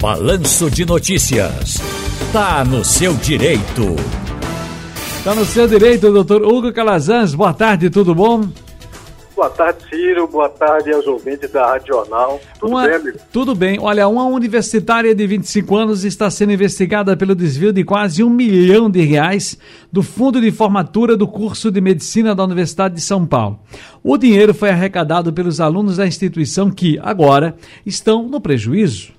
Balanço de Notícias. Tá no seu direito. Tá no seu direito, doutor Hugo Calazans. Boa tarde, tudo bom? Boa tarde, Ciro. Boa tarde aos ouvintes da Rádio Jornal. Tudo uma, bem, amigo? Tudo bem. Olha, uma universitária de 25 anos está sendo investigada pelo desvio de quase um milhão de reais do fundo de formatura do curso de medicina da Universidade de São Paulo. O dinheiro foi arrecadado pelos alunos da instituição que, agora, estão no prejuízo.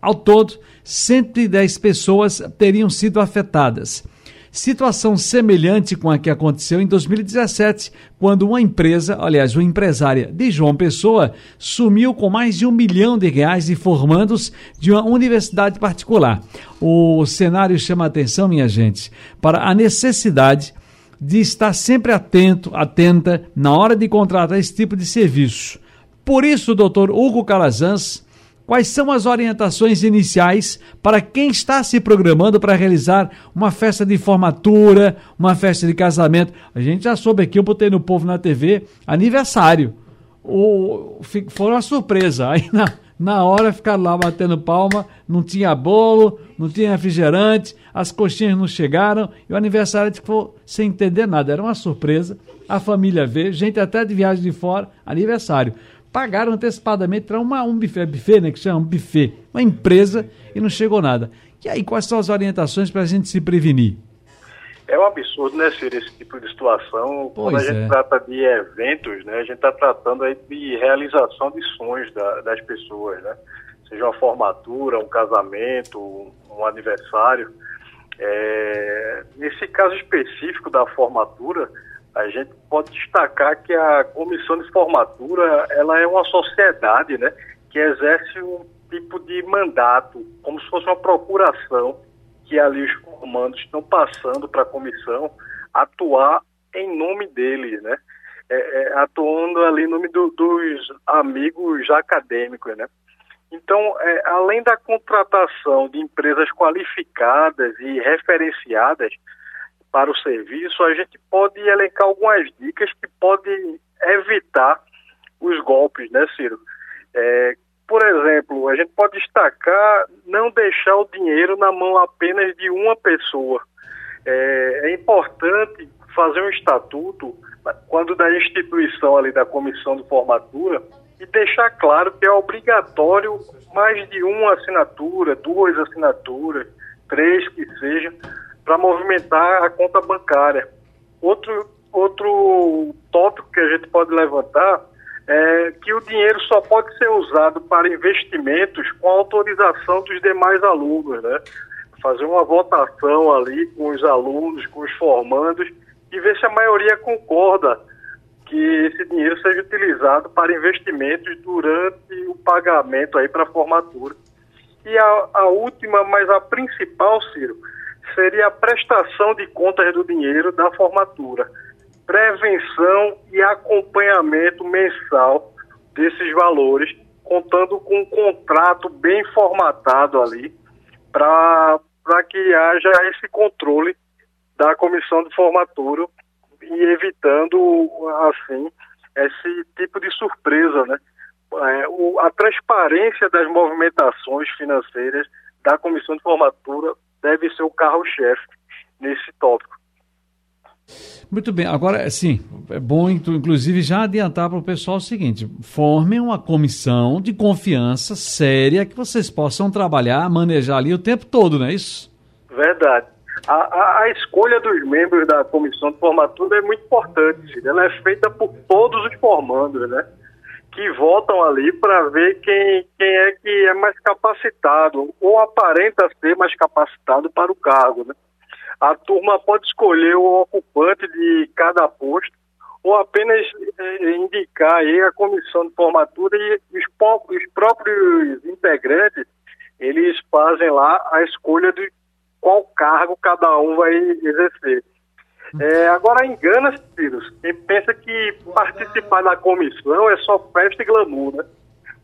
Ao todo, 110 pessoas teriam sido afetadas. Situação semelhante com a que aconteceu em 2017, quando uma empresa, aliás, uma empresária de João Pessoa, sumiu com mais de um milhão de reais de formandos de uma universidade particular. O cenário chama atenção, minha gente, para a necessidade de estar sempre atento, atenta, na hora de contratar esse tipo de serviço. Por isso, doutor Hugo Calazans Quais são as orientações iniciais para quem está se programando para realizar uma festa de formatura, uma festa de casamento? A gente já soube aqui, eu botei no povo na TV, aniversário. O, foi uma surpresa. Aí na, na hora ficaram lá batendo palma, não tinha bolo, não tinha refrigerante, as coxinhas não chegaram e o aniversário ficou sem entender nada. Era uma surpresa. A família veio, gente até de viagem de fora, aniversário pagaram antecipadamente para um buffet, buffet, né, que chama um buffet, uma empresa, e não chegou nada. E aí, quais são as orientações para a gente se prevenir? É um absurdo, né, Ciro, esse tipo de situação. Pois Quando a gente é. trata de eventos, né, a gente está tratando aí de realização de sonhos da, das pessoas, né? Seja uma formatura, um casamento, um aniversário. É, nesse caso específico da formatura, a gente pode destacar que a comissão de formatura ela é uma sociedade, né, que exerce um tipo de mandato, como se fosse uma procuração que ali os comandos estão passando para a comissão atuar em nome deles, né, é, é, atuando ali em nome do, dos amigos acadêmicos, né. Então, é, além da contratação de empresas qualificadas e referenciadas, para o serviço, a gente pode elencar algumas dicas que podem evitar os golpes, né, Ciro? É, por exemplo, a gente pode destacar não deixar o dinheiro na mão apenas de uma pessoa. É, é importante fazer um estatuto quando da instituição ali da comissão de formatura e deixar claro que é obrigatório mais de uma assinatura, duas assinaturas, três que seja, para movimentar a conta bancária. Outro, outro tópico que a gente pode levantar é que o dinheiro só pode ser usado para investimentos com autorização dos demais alunos, né? Fazer uma votação ali com os alunos, com os formandos e ver se a maioria concorda que esse dinheiro seja utilizado para investimentos durante o pagamento aí para a formatura. E a, a última, mas a principal, Ciro, seria a prestação de contas do dinheiro da formatura, prevenção e acompanhamento mensal desses valores, contando com um contrato bem formatado ali, para que haja esse controle da comissão de formatura e evitando, assim, esse tipo de surpresa, né? É, a transparência das movimentações financeiras da comissão de formatura deve ser o carro-chefe nesse tópico. Muito bem, agora sim, é bom inclusive já adiantar para o pessoal o seguinte: formem uma comissão de confiança séria que vocês possam trabalhar, manejar ali o tempo todo, não é isso? Verdade. A, a, a escolha dos membros da comissão de formatura é muito importante, ela é feita por todos os formandos, né? Que votam ali para ver quem, quem é que é mais capacitado ou aparenta ser mais capacitado para o cargo. Né? A turma pode escolher o ocupante de cada posto ou apenas é, indicar aí a comissão de formatura e os, os próprios integrantes eles fazem lá a escolha de qual cargo cada um vai exercer. É, agora engana-se, Ciro, quem pensa que participar da comissão é só festa e glamour, né?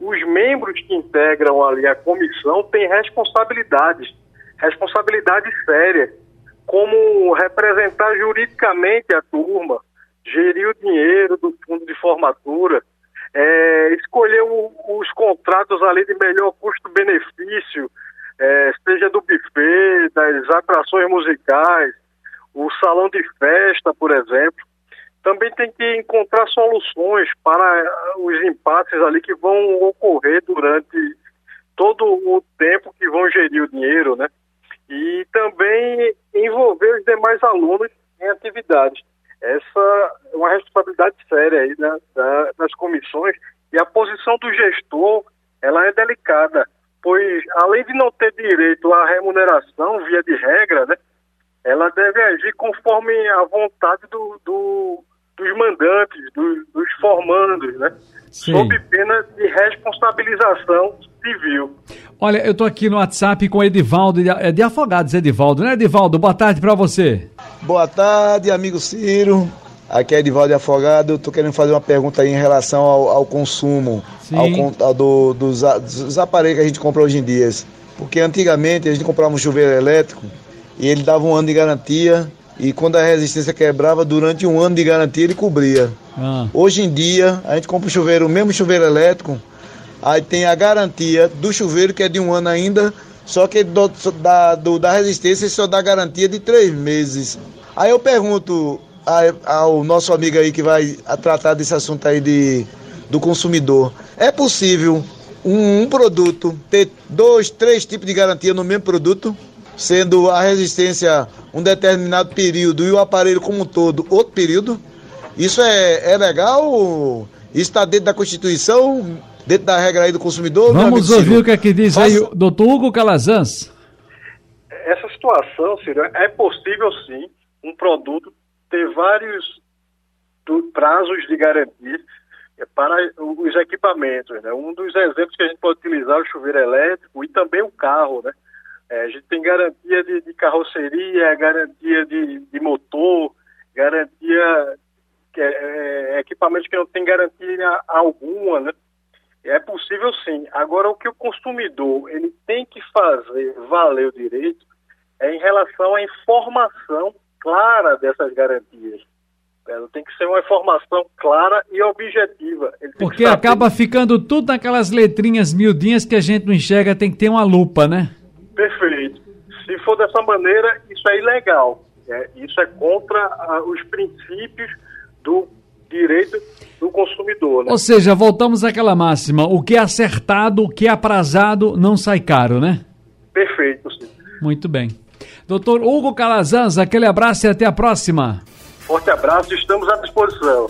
Os membros que integram ali a comissão têm responsabilidades, responsabilidades sérias, como representar juridicamente a turma, gerir o dinheiro do fundo de formatura, é, escolher o, os contratos ali de melhor custo-benefício, é, seja do buffet, das atrações musicais, o salão de festa, por exemplo, também tem que encontrar soluções para os impasses ali que vão ocorrer durante todo o tempo que vão gerir o dinheiro, né? E também envolver os demais alunos em atividades. Essa é uma responsabilidade séria aí da, das comissões e a posição do gestor ela é delicada, pois além de não ter direito à remuneração via de regra, né, ela deve agir conforme a vontade do, do dos mandantes, dos, dos formandos, né? Sim. Sob pena de responsabilização civil. Olha, eu estou aqui no WhatsApp com o Edivaldo, é de Afogados, Edivaldo, né, Edivaldo? Boa tarde para você. Boa tarde, amigo Ciro. Aqui é Edivaldo de Afogado. Estou querendo fazer uma pergunta aí em relação ao, ao consumo ao, ao do, dos, dos aparelhos que a gente compra hoje em dia. Porque antigamente a gente comprava um chuveiro elétrico e ele dava um ano de garantia e quando a resistência quebrava, durante um ano de garantia ele cobria. Ah. Hoje em dia, a gente compra o chuveiro, o mesmo chuveiro elétrico, aí tem a garantia do chuveiro, que é de um ano ainda, só que do, da, do, da resistência só dá garantia de três meses. Aí eu pergunto ao nosso amigo aí que vai tratar desse assunto aí de, do consumidor, é possível um, um produto ter dois, três tipos de garantia no mesmo produto? Sendo a resistência um determinado período e o aparelho como um todo outro período. Isso é, é legal? está dentro da Constituição, dentro da regra aí do consumidor? Vamos ouvir o que é que diz Faça... aí o doutor Hugo Calazans. Essa situação, Ciro, é possível sim um produto ter vários prazos de garantia para os equipamentos. Né? Um dos exemplos que a gente pode utilizar é o chuveiro elétrico e também o carro, né? É, a gente tem garantia de, de carroceria, garantia de, de motor, garantia, é, é, equipamentos que não tem garantia alguma, né? É possível sim. Agora, o que o consumidor ele tem que fazer valer o direito é em relação à informação clara dessas garantias. Ela tem que ser uma informação clara e objetiva. Porque acaba ficando tudo naquelas letrinhas miudinhas que a gente não enxerga, tem que ter uma lupa, né? For dessa maneira, isso é ilegal. É, isso é contra ah, os princípios do direito do consumidor. Né? Ou seja, voltamos àquela máxima: o que é acertado, o que é aprazado, não sai caro, né? Perfeito, sim. Muito bem. Doutor Hugo Calazans, aquele abraço e até a próxima. Forte abraço, estamos à disposição.